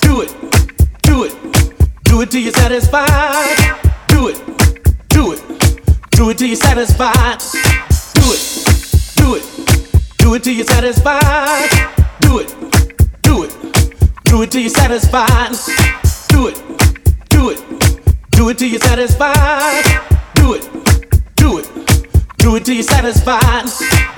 Do it, do it, do it till you're satisfied. Do it, do it, do it till you're satisfied. Do it, do it, do it till you're satisfied. Do it, do it, do it till you're satisfied. Do it, do it, do it till you're satisfied. Do it, do it, do it till you're satisfied.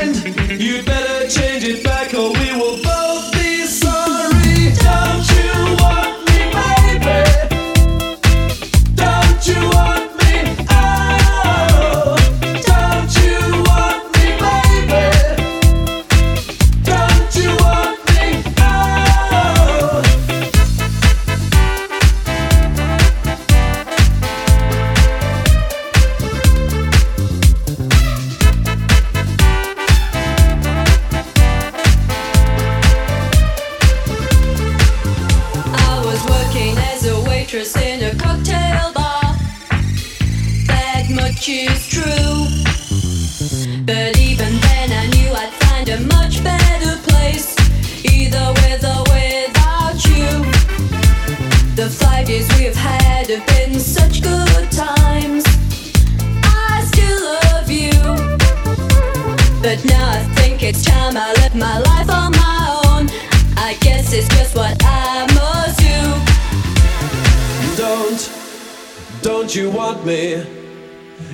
You'd better change it back or we will both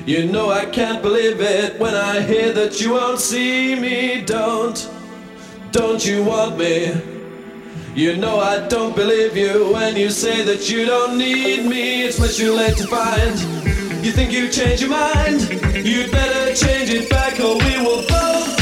You know I can't believe it when I hear that you won't see me. Don't, don't you want me? You know I don't believe you when you say that you don't need me. It's much too late to find. You think you changed your mind? You'd better change it back or we will both.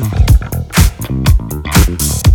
Thank you.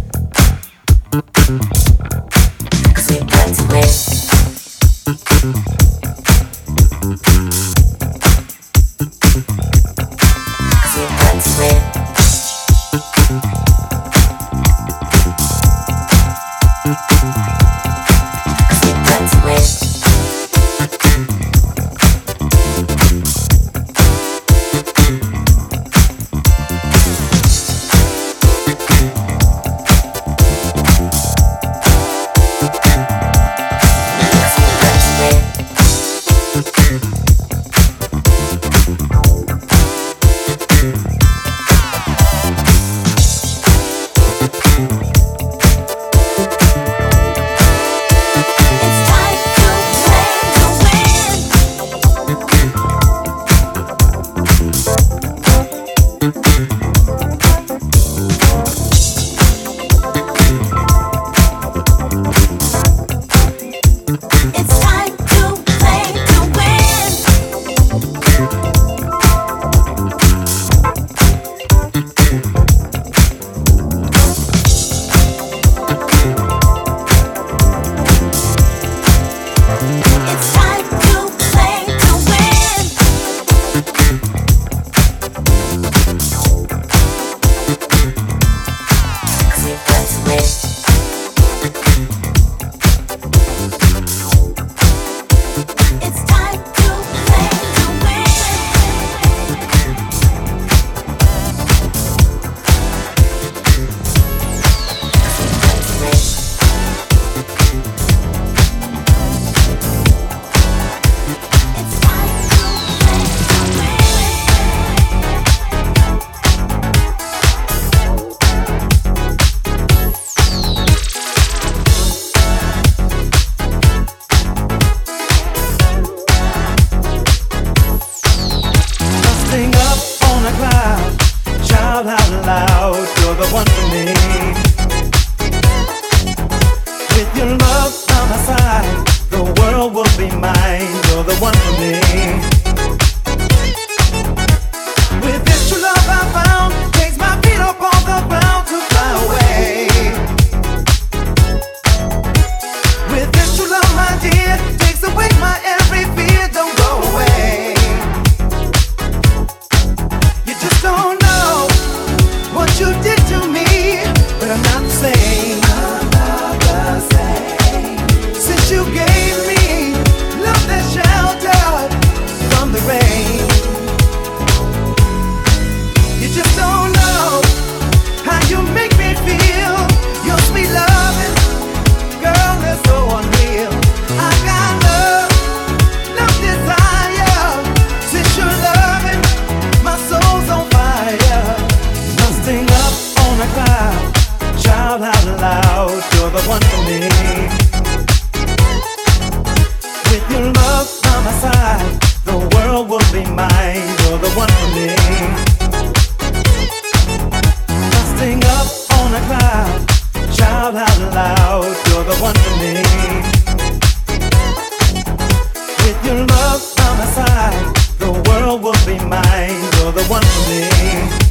You're the one for me.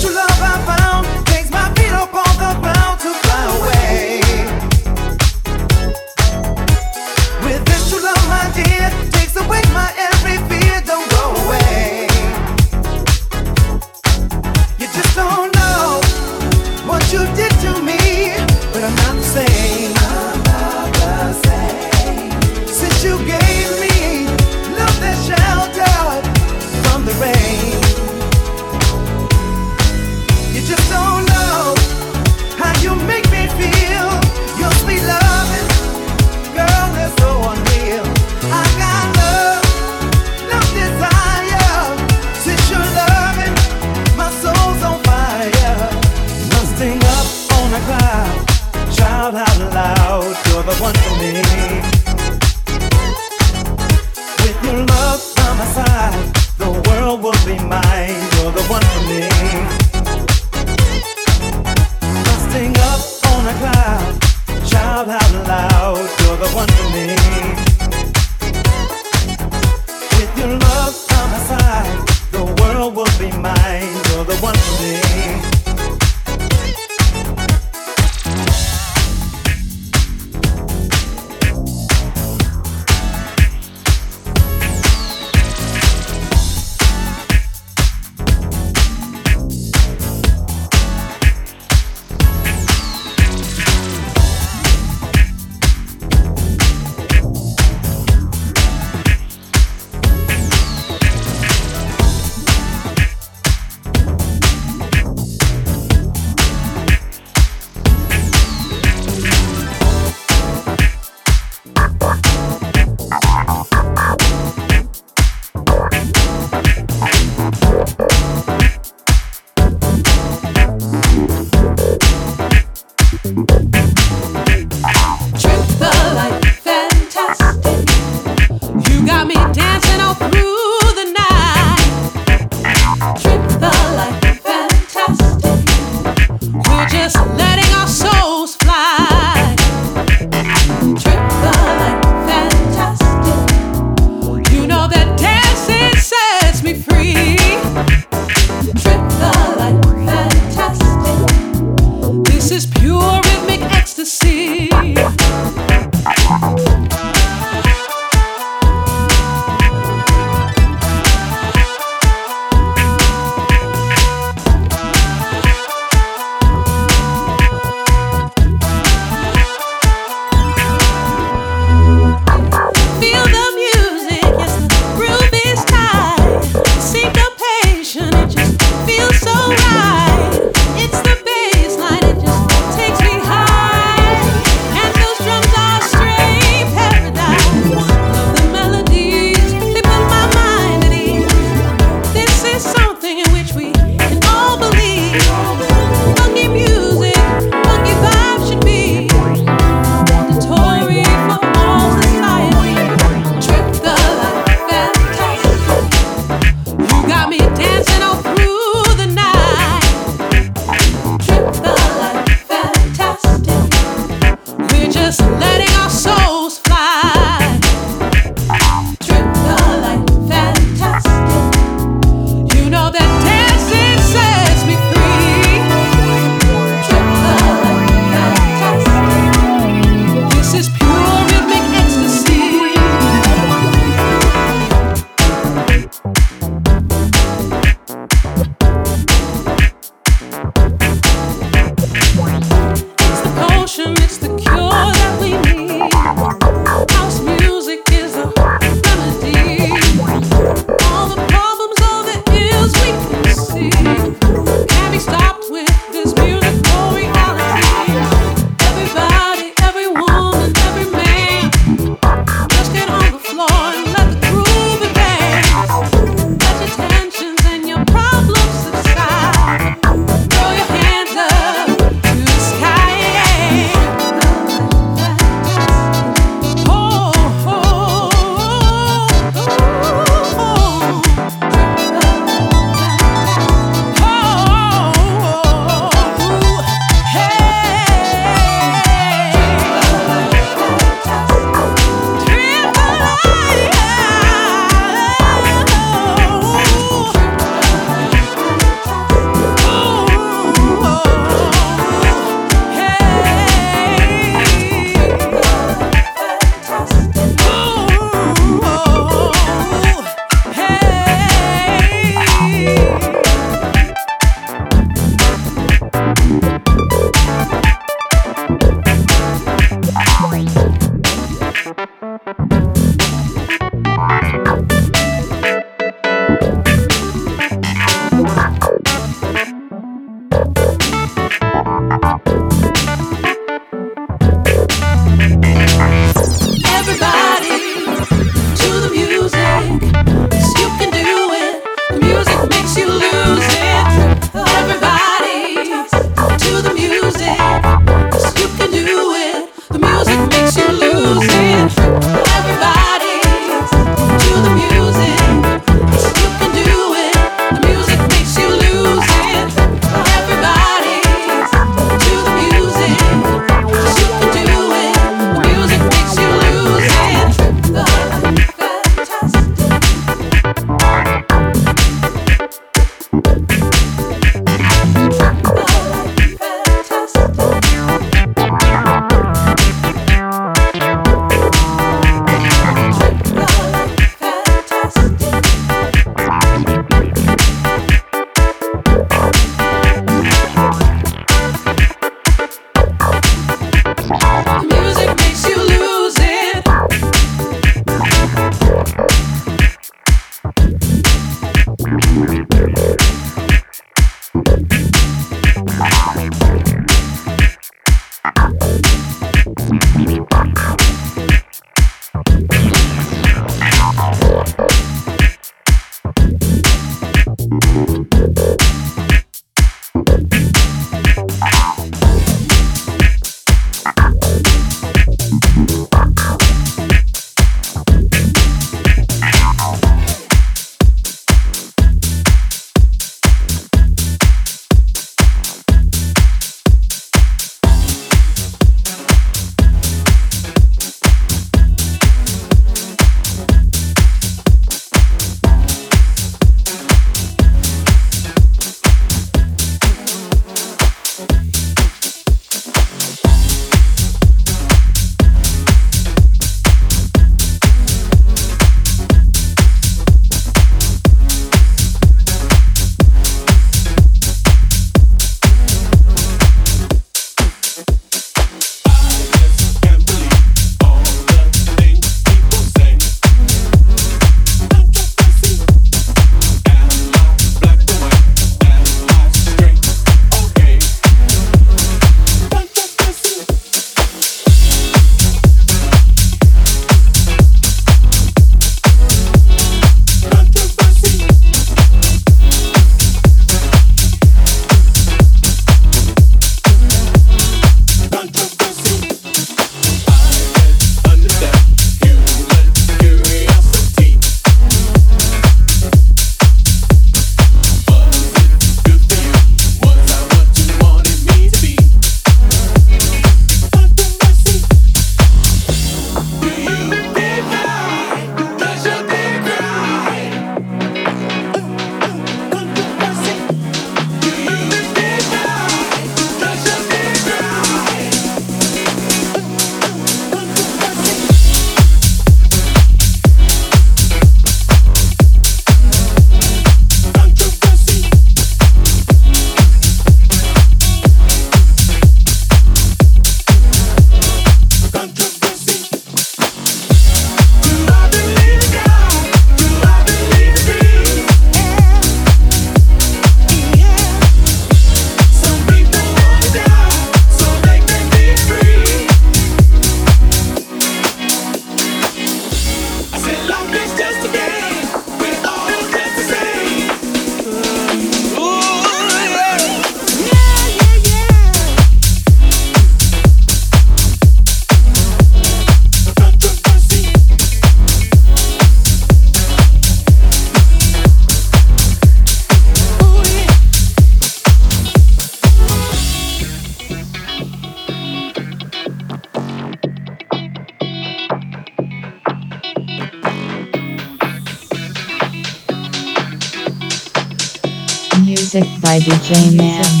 By DJ Mam